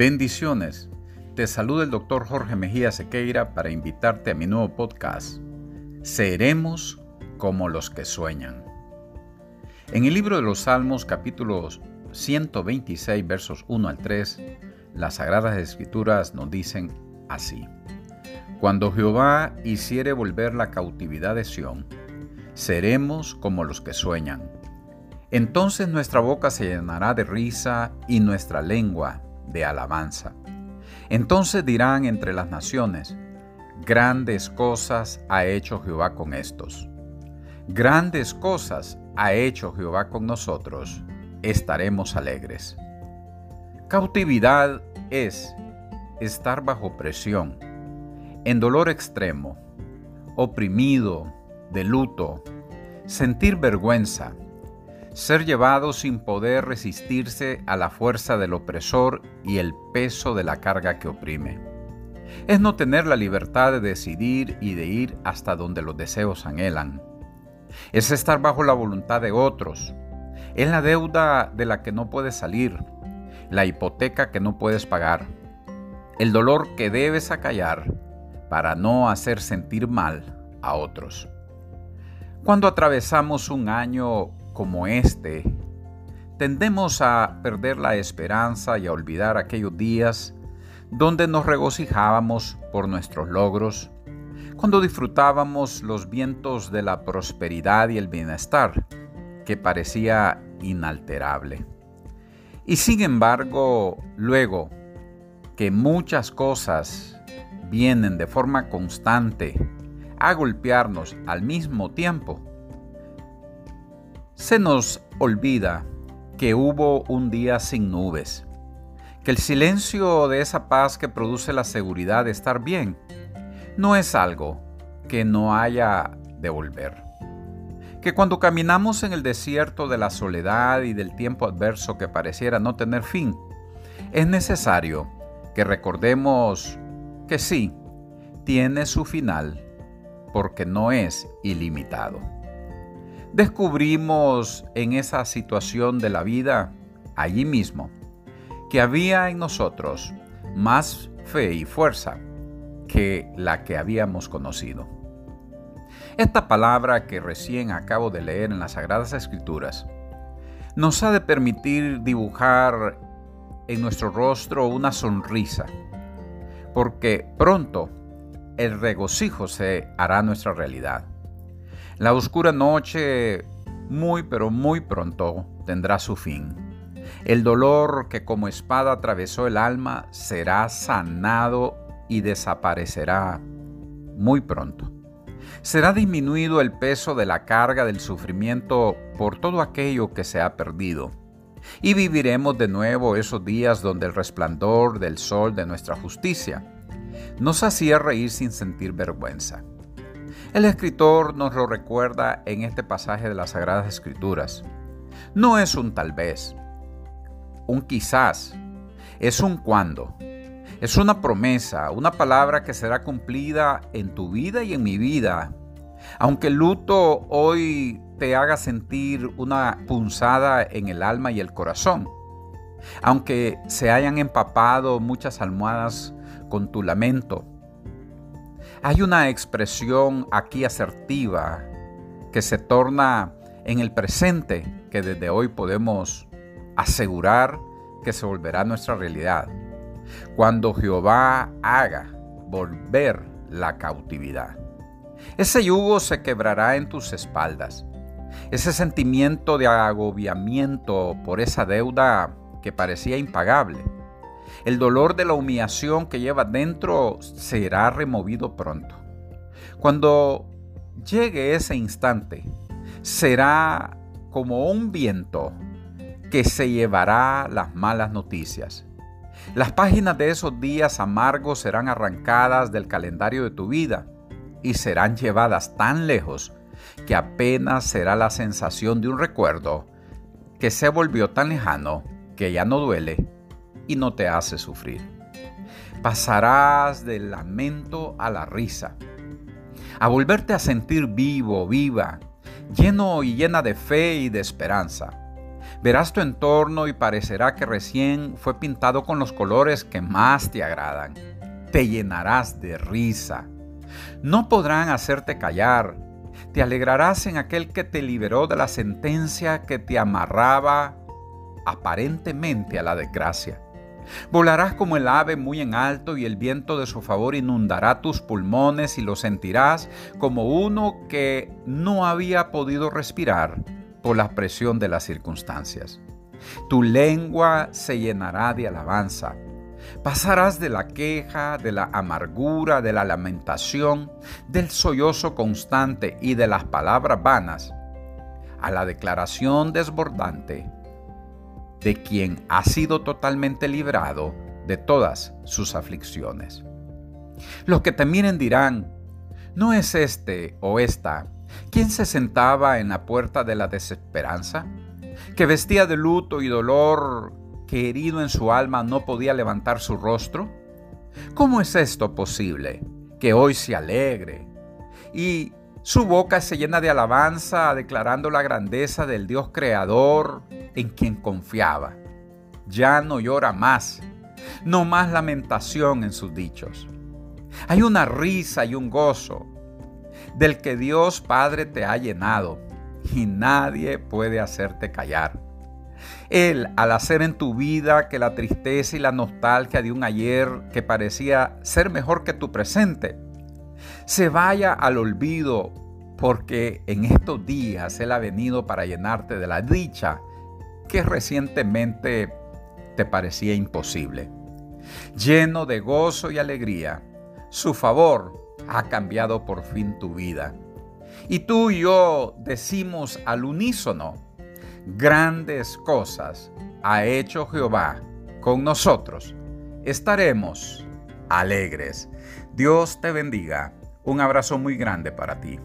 Bendiciones. Te saluda el doctor Jorge Mejía Sequeira para invitarte a mi nuevo podcast. Seremos como los que sueñan. En el libro de los Salmos, capítulos 126, versos 1 al 3, las Sagradas Escrituras nos dicen así. Cuando Jehová hiciere volver la cautividad de Sión, seremos como los que sueñan. Entonces nuestra boca se llenará de risa y nuestra lengua de alabanza. Entonces dirán entre las naciones, grandes cosas ha hecho Jehová con estos. Grandes cosas ha hecho Jehová con nosotros, estaremos alegres. Cautividad es estar bajo presión, en dolor extremo, oprimido, de luto, sentir vergüenza, ser llevado sin poder resistirse a la fuerza del opresor y el peso de la carga que oprime. Es no tener la libertad de decidir y de ir hasta donde los deseos anhelan. Es estar bajo la voluntad de otros. Es la deuda de la que no puedes salir, la hipoteca que no puedes pagar, el dolor que debes acallar para no hacer sentir mal a otros. Cuando atravesamos un año como este, tendemos a perder la esperanza y a olvidar aquellos días donde nos regocijábamos por nuestros logros, cuando disfrutábamos los vientos de la prosperidad y el bienestar, que parecía inalterable. Y sin embargo, luego que muchas cosas vienen de forma constante a golpearnos al mismo tiempo, se nos olvida que hubo un día sin nubes, que el silencio de esa paz que produce la seguridad de estar bien no es algo que no haya de volver. Que cuando caminamos en el desierto de la soledad y del tiempo adverso que pareciera no tener fin, es necesario que recordemos que sí, tiene su final, porque no es ilimitado descubrimos en esa situación de la vida, allí mismo, que había en nosotros más fe y fuerza que la que habíamos conocido. Esta palabra que recién acabo de leer en las Sagradas Escrituras nos ha de permitir dibujar en nuestro rostro una sonrisa, porque pronto el regocijo se hará nuestra realidad. La oscura noche muy pero muy pronto tendrá su fin. El dolor que como espada atravesó el alma será sanado y desaparecerá muy pronto. Será disminuido el peso de la carga del sufrimiento por todo aquello que se ha perdido. Y viviremos de nuevo esos días donde el resplandor del sol de nuestra justicia nos hacía reír sin sentir vergüenza. El escritor nos lo recuerda en este pasaje de las Sagradas Escrituras. No es un tal vez, un quizás, es un cuando. Es una promesa, una palabra que será cumplida en tu vida y en mi vida. Aunque el luto hoy te haga sentir una punzada en el alma y el corazón. Aunque se hayan empapado muchas almohadas con tu lamento. Hay una expresión aquí asertiva que se torna en el presente que desde hoy podemos asegurar que se volverá nuestra realidad. Cuando Jehová haga volver la cautividad. Ese yugo se quebrará en tus espaldas. Ese sentimiento de agobiamiento por esa deuda que parecía impagable el dolor de la humillación que lleva dentro será removido pronto. Cuando llegue ese instante, será como un viento que se llevará las malas noticias. Las páginas de esos días amargos serán arrancadas del calendario de tu vida y serán llevadas tan lejos que apenas será la sensación de un recuerdo que se volvió tan lejano que ya no duele y no te hace sufrir. Pasarás del lamento a la risa, a volverte a sentir vivo, viva, lleno y llena de fe y de esperanza. Verás tu entorno y parecerá que recién fue pintado con los colores que más te agradan. Te llenarás de risa. No podrán hacerte callar. Te alegrarás en aquel que te liberó de la sentencia que te amarraba aparentemente a la desgracia. Volarás como el ave muy en alto y el viento de su favor inundará tus pulmones y lo sentirás como uno que no había podido respirar por la presión de las circunstancias. Tu lengua se llenará de alabanza. Pasarás de la queja, de la amargura, de la lamentación, del sollozo constante y de las palabras vanas a la declaración desbordante de quien ha sido totalmente librado de todas sus aflicciones. Los que te miren dirán, ¿no es este o esta quien se sentaba en la puerta de la desesperanza? Que vestía de luto y dolor, que herido en su alma no podía levantar su rostro? ¿Cómo es esto posible? Que hoy se alegre y su boca se llena de alabanza declarando la grandeza del Dios creador en quien confiaba. Ya no llora más, no más lamentación en sus dichos. Hay una risa y un gozo del que Dios Padre te ha llenado y nadie puede hacerte callar. Él, al hacer en tu vida que la tristeza y la nostalgia de un ayer que parecía ser mejor que tu presente, se vaya al olvido, porque en estos días Él ha venido para llenarte de la dicha que recientemente te parecía imposible. Lleno de gozo y alegría, su favor ha cambiado por fin tu vida. Y tú y yo decimos al unísono, grandes cosas ha hecho Jehová con nosotros. Estaremos alegres. Dios te bendiga. Un abrazo muy grande para ti.